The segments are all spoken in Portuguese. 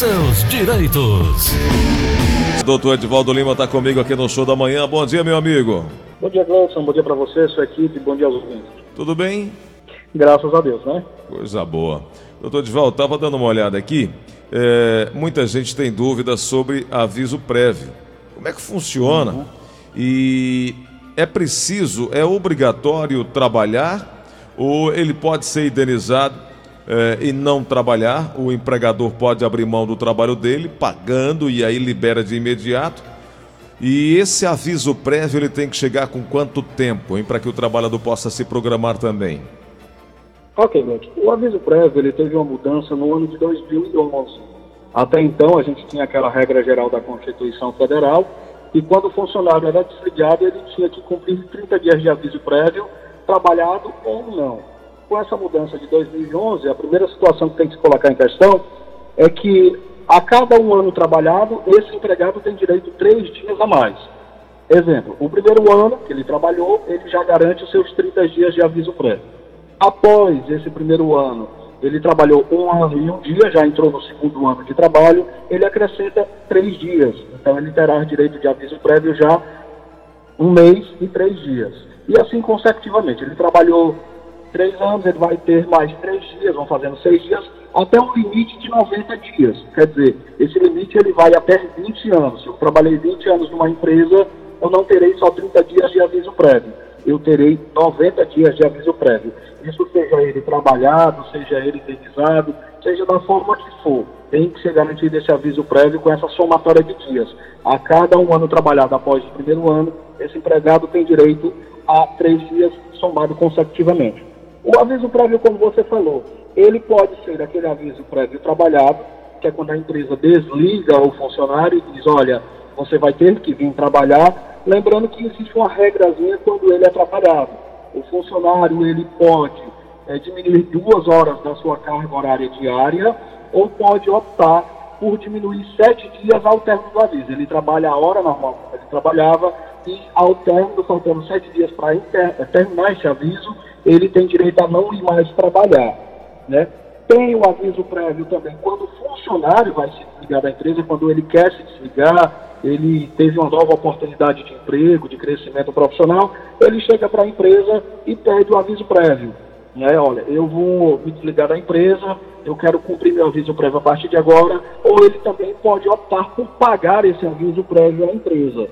seus direitos. Doutor Edvaldo Lima está comigo aqui no Show da Manhã. Bom dia, meu amigo. Bom dia, Gleison. Bom dia para você, sua equipe. Bom dia aos ouvintes. Tudo bem? Graças a Deus, né? Coisa boa. Doutor Edvaldo, estava dando uma olhada aqui. É, muita gente tem dúvidas sobre aviso prévio. Como é que funciona? Uhum. E é preciso, é obrigatório trabalhar ou ele pode ser indenizado é, e não trabalhar? O empregador pode abrir mão do trabalho dele, pagando e aí libera de imediato? E esse aviso prévio ele tem que chegar com quanto tempo, para que o trabalhador possa se programar também? Ok, Beck. O aviso prévio ele teve uma mudança no ano de 2011. Até então a gente tinha aquela regra geral da Constituição Federal e quando o funcionário era desligado ele tinha que cumprir 30 dias de aviso prévio, trabalhado ou não. Com essa mudança de 2011, a primeira situação que tem que se colocar em questão é que a cada um ano trabalhado, esse empregado tem direito a três dias a mais. Exemplo, o primeiro ano que ele trabalhou, ele já garante os seus 30 dias de aviso prévio. Após esse primeiro ano, ele trabalhou um ano e um dia, já entrou no segundo ano de trabalho, ele acrescenta três dias. Então ele terá direito de aviso prévio já um mês e três dias. E assim consecutivamente. Ele trabalhou três anos, ele vai ter mais três dias, vão fazendo seis dias, até um limite de 90 dias. Quer dizer, esse limite ele vai até 20 anos. Se eu trabalhei 20 anos numa empresa, eu não terei só 30 dias de aviso prévio. Eu terei 90 dias de aviso prévio. Isso seja ele trabalhado, seja ele indenizado, seja da forma que for. Tem que ser garantido esse aviso prévio com essa somatória de dias. A cada um ano trabalhado após o primeiro ano, esse empregado tem direito a três dias somado consecutivamente. O aviso prévio, como você falou, ele pode ser aquele aviso prévio trabalhado, que é quando a empresa desliga o funcionário e diz, olha, você vai ter que vir trabalhar, lembrando que existe uma regrazinha quando ele é trabalhado. O funcionário ele pode é, diminuir duas horas da sua carga horária diária ou pode optar por diminuir sete dias ao término do aviso. Ele trabalha a hora normal que ele trabalhava e ao término, faltando sete dias para terminar esse aviso, ele tem direito a não ir mais trabalhar. Né? Tem o aviso prévio também quando o funcionário vai se desligar da empresa, quando ele quer se desligar, ele teve uma nova oportunidade de emprego, de crescimento profissional, ele chega para a empresa e pede o aviso prévio. Né? Olha, eu vou me desligar da empresa, eu quero cumprir meu aviso prévio a partir de agora, ou ele também pode optar por pagar esse aviso prévio à empresa.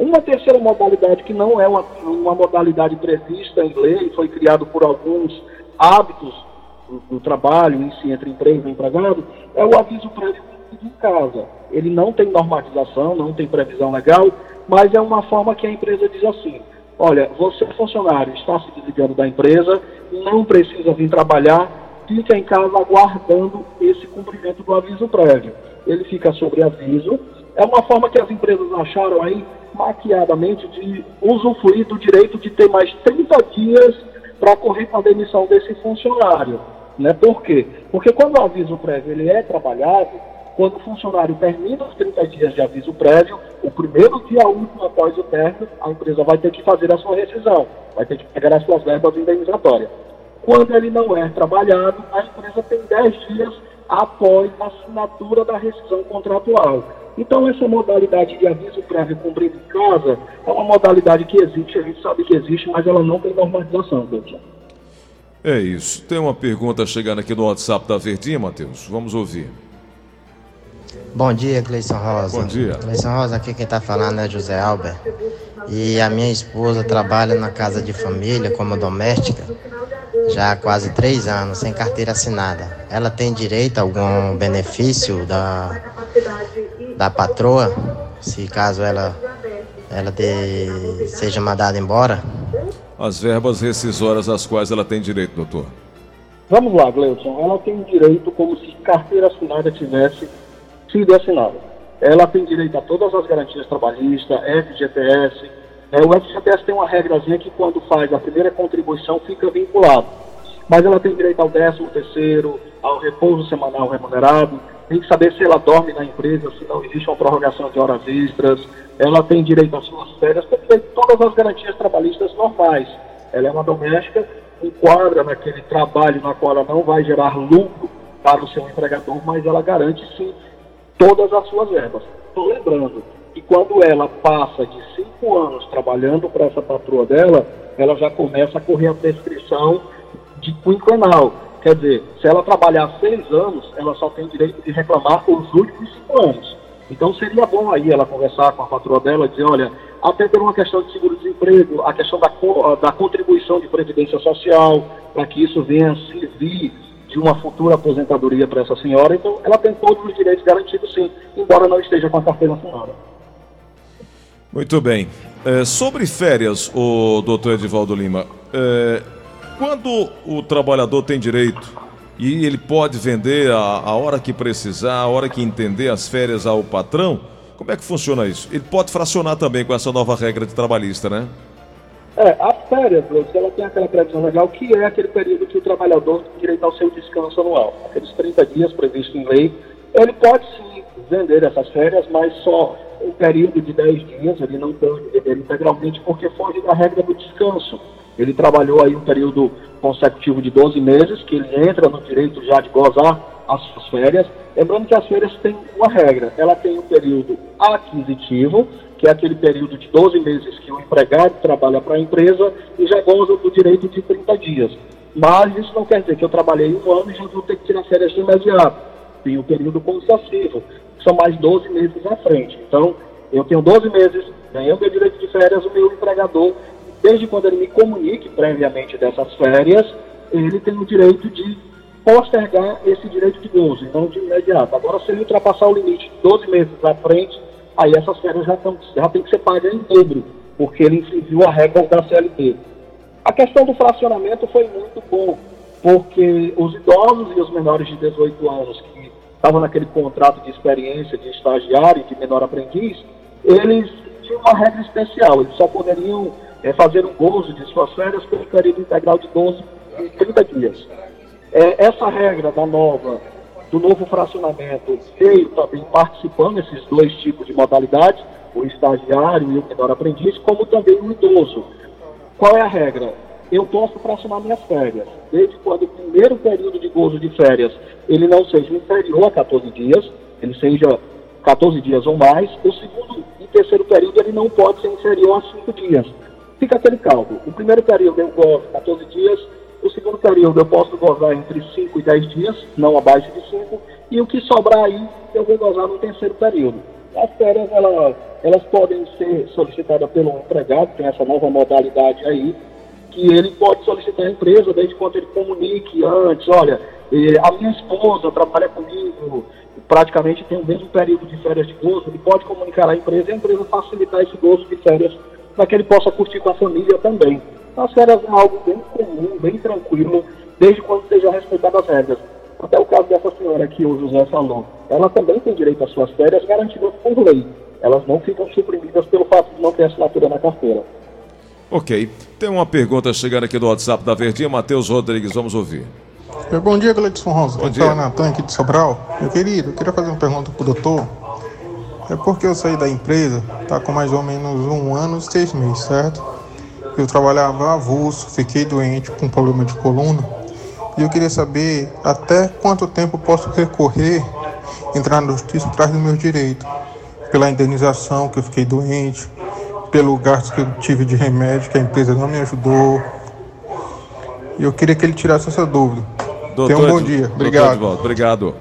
Uma terceira modalidade, que não é uma, uma modalidade prevista em lei, foi criado por alguns hábitos do, do trabalho em si, entre empresa e empregado, é o aviso prévio em casa. Ele não tem normatização, não tem previsão legal, mas é uma forma que a empresa diz assim: olha, você funcionário está se desligando da empresa, não precisa vir trabalhar, fica em casa aguardando esse cumprimento do aviso prévio. Ele fica sobre aviso. É uma forma que as empresas acharam aí maquiadamente de usufruir do direito de ter mais 30 dias para correr com a demissão desse funcionário. Né? Por quê? Porque quando o aviso prévio ele é trabalhado, quando o funcionário termina os 30 dias de aviso prévio, o primeiro dia último após o término, a empresa vai ter que fazer a sua rescisão, vai ter que pegar as suas verbas indenizatórias. Quando ele não é trabalhado, a empresa tem 10 dias após a assinatura da rescisão contratual. Então, essa modalidade de aviso prévio cumprido em casa é uma modalidade que existe, a gente sabe que existe, mas ela não tem normalização, doutor. É isso. Tem uma pergunta chegando aqui no WhatsApp da Verdinha, Matheus. Vamos ouvir. Bom dia, Cleison Rosa. Bom dia. Cleison Rosa, aqui quem está falando é José Albert. E a minha esposa trabalha na casa de família como doméstica já há quase três anos, sem carteira assinada. Ela tem direito a algum benefício da, da patroa, se caso ela, ela de, seja mandada embora? As verbas rescisórias às quais ela tem direito, doutor. Vamos lá, Gleudson. Ela tem direito como se carteira assinada tivesse sido assinada. Ela tem direito a todas as garantias trabalhistas, FGTS. É, o FGTS tem uma regrazinha que quando faz a primeira contribuição fica vinculado. Mas ela tem direito ao 13 terceiro, ao repouso semanal remunerado, tem que saber se ela dorme na empresa, se não existe uma prorrogação de horas extras, ela tem direito às suas férias, tem todas as garantias trabalhistas normais. Ela é uma doméstica, enquadra naquele trabalho na qual ela não vai gerar lucro para o seu empregador, mas ela garante sim todas as suas verbas. Estou lembrando que quando ela passa de cinco anos trabalhando para essa patroa dela, ela já começa a correr a prescrição de quinquenal. Quer dizer, se ela trabalhar seis anos, ela só tem direito de reclamar os últimos cinco anos. Então seria bom aí ela conversar com a patroa dela e dizer, olha, até por uma questão de seguro-desemprego, a questão da, da contribuição de previdência social, para que isso venha servir de uma futura aposentadoria para essa senhora. Então, ela tem todos os direitos garantidos, sim, embora não esteja com a carteira assinada. Muito bem. É, sobre férias, o doutor Edivaldo Lima, é, quando o trabalhador tem direito e ele pode vender a, a hora que precisar, a hora que entender as férias ao patrão, como é que funciona isso? Ele pode fracionar também com essa nova regra de trabalhista, né? É, as férias, ela tem aquela previsão legal que é aquele período que o trabalhador tem direito ao seu descanso anual. Aqueles 30 dias previstos em lei. Ele pode sim vender essas férias, mas só um período de 10 dias, ele não pode vender integralmente porque foge da regra do descanso. Ele trabalhou aí um período consecutivo de 12 meses, que ele entra no direito já de gozar as suas férias. Lembrando que as férias têm uma regra, ela tem um período aquisitivo, que é aquele período de 12 meses que o empregado trabalha para a empresa e já goza do direito de 30 dias. Mas isso não quer dizer que eu trabalhei um ano e já vou ter que tirar férias de imediato. Tem o um período concessivo, são mais 12 meses à frente. Então, eu tenho 12 meses ganhando meu direito de férias, o meu empregador, desde quando ele me comunique previamente dessas férias, ele tem o direito de postergar esse direito de gozo, não de imediato. Agora, se ele ultrapassar o limite de 12 meses à frente, aí essas férias já, tão, já tem que ser pagas em dobro, porque ele infringiu a regra da CLT. A questão do fracionamento foi muito bom, porque os idosos e os menores de 18 anos que estavam naquele contrato de experiência de estagiário e de menor aprendiz, eles tinham uma regra especial, eles só poderiam é, fazer um gozo de suas férias pelo período integral de 12 e 30 dias. É, essa regra da nova do novo fracionamento veio também participando esses dois tipos de modalidades, o estagiário e o menor aprendiz, como também o idoso. Qual é a regra? Eu posso fracionar minhas férias, desde quando o primeiro período de gozo de férias ele não seja inferior a 14 dias, ele seja 14 dias ou mais, o segundo e terceiro período ele não pode ser inferior a 5 dias. Fica aquele cálculo. O primeiro período eu gozo 14 dias, o segundo período eu posso gozar entre 5 e 10 dias, não abaixo de 5, e o que sobrar aí eu vou gozar no terceiro período. As férias elas, elas podem ser solicitadas pelo empregado, tem essa nova modalidade aí, que ele pode solicitar a empresa desde quando ele comunique antes, olha, eh, a minha esposa trabalha comigo, praticamente tem o mesmo período de férias de gozo, ele pode comunicar à empresa e a empresa facilitar esse gozo de férias para que ele possa curtir com a família também. As férias é algo bem comum, bem tranquilo, desde quando seja respeitadas as regras. Até o caso dessa senhora que o José falou, ela também tem direito às suas férias garantidas por lei. Elas não ficam suprimidas pelo fato de não ter assinatura na carteira. Ok. Tem uma pergunta chegando aqui do WhatsApp da Verdinha, Matheus Rodrigues, vamos ouvir. É, bom dia, Gleidson Rosa. Bom dia. Natan aqui de Sobral. Meu querido, eu queria fazer uma pergunta pro doutor. É porque eu saí da empresa, tá com mais ou menos um ano e seis meses, certo? Eu trabalhava avulso, fiquei doente com problema de coluna e eu queria saber até quanto tempo posso recorrer, entrar na justiça atrás do meu direito, pela indenização que eu fiquei doente, pelo gasto que eu tive de remédio que a empresa não me ajudou. E eu queria que ele tirasse essa dúvida. Doutor, Tenha um bom dia. Obrigado. Obrigado.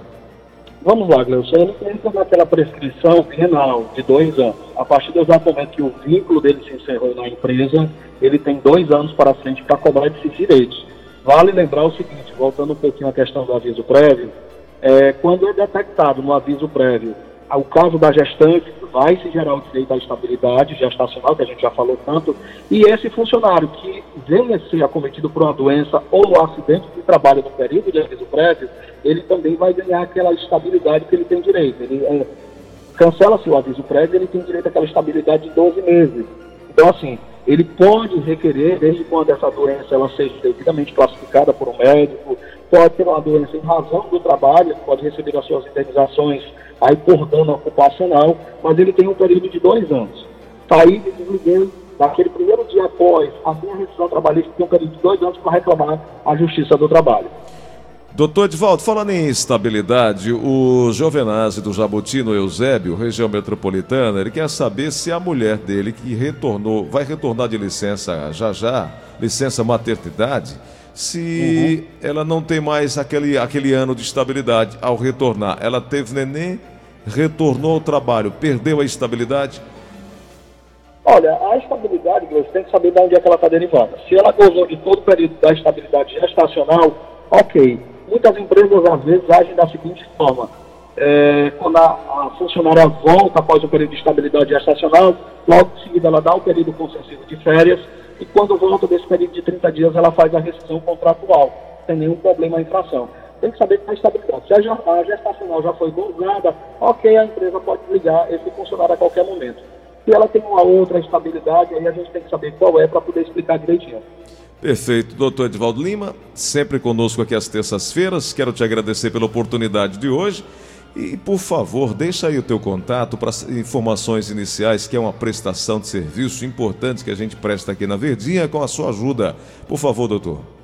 Vamos lá, Gleuson. Ele entra naquela prescrição penal de dois anos. A partir do exato momento que o vínculo dele se encerrou na empresa, ele tem dois anos para frente para cobrar esses direitos. Vale lembrar o seguinte, voltando um pouquinho à questão do aviso prévio, é, quando é detectado no aviso prévio o caso da gestante, vai se gerar o direito à estabilidade gestacional, que a gente já falou tanto, e esse funcionário que venha a ser acometido por uma doença ou um acidente de trabalho no período de aviso prévio, ele também vai ganhar aquela estabilidade que ele tem direito. Ele é, cancela-se o aviso prévio, ele tem direito àquela estabilidade de 12 meses. Então, assim, ele pode requerer, desde quando essa doença ela seja devidamente classificada por um médico, pode ter uma doença em razão do trabalho, pode receber as suas indenizações aí por dano ocupacional, mas ele tem um período de dois anos. Sair de desliguei daquele primeiro dia após a minha rescisão trabalhista, tem um período de dois anos para reclamar a Justiça do Trabalho. Doutor Edvaldo, falando em estabilidade, o Jovenazzi do Jabutino Eusébio, região metropolitana, ele quer saber se a mulher dele que retornou, vai retornar de licença já já, licença maternidade, se uhum. ela não tem mais aquele, aquele ano de estabilidade ao retornar. Ela teve neném, retornou ao trabalho, perdeu a estabilidade? Olha, a estabilidade, você tem que saber de onde é que ela está derivando. Se ela gozou de todo o período da estabilidade gestacional, ok. Muitas empresas, às vezes, agem da seguinte forma. É, quando a, a, funcionária volta após o período de estabilidade gestacional, logo em seguida ela dá o período concessivo de férias e quando volta desse período de 30 dias ela faz a rescisão contratual, sem nenhum problema a infração. Tem que saber que a estabilidade. Se a, a gestacional já foi gozada, ok, a empresa pode ligar esse funcionário a qualquer momento. Se ela tem uma outra estabilidade, aí a gente tem que saber qual é para poder explicar direitinho. Perfeito. Doutor Edvaldo Lima, sempre conosco aqui às terças-feiras. Quero te agradecer pela oportunidade de hoje. E, por favor, deixa aí o teu contato para informações iniciais, que é uma prestação de serviço importante que a gente presta aqui na Verdinha, com a sua ajuda. Por favor, doutor.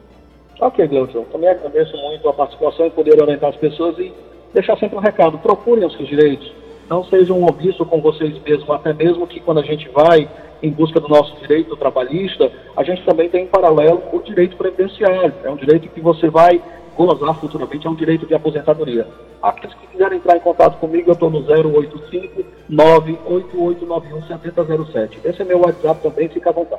Ok, Gleuton. Também agradeço muito a participação e poder orientar as pessoas e deixar sempre um recado. Procurem os seus direitos. Não sejam um com vocês mesmos, até mesmo que quando a gente vai em busca do nosso direito trabalhista, a gente também tem em paralelo o direito previdenciário. É um direito que você vai gozar futuramente, é um direito de aposentadoria. Aqueles que quiserem entrar em contato comigo, eu estou no 085 98891 7007. Esse é meu WhatsApp também, fica à vontade.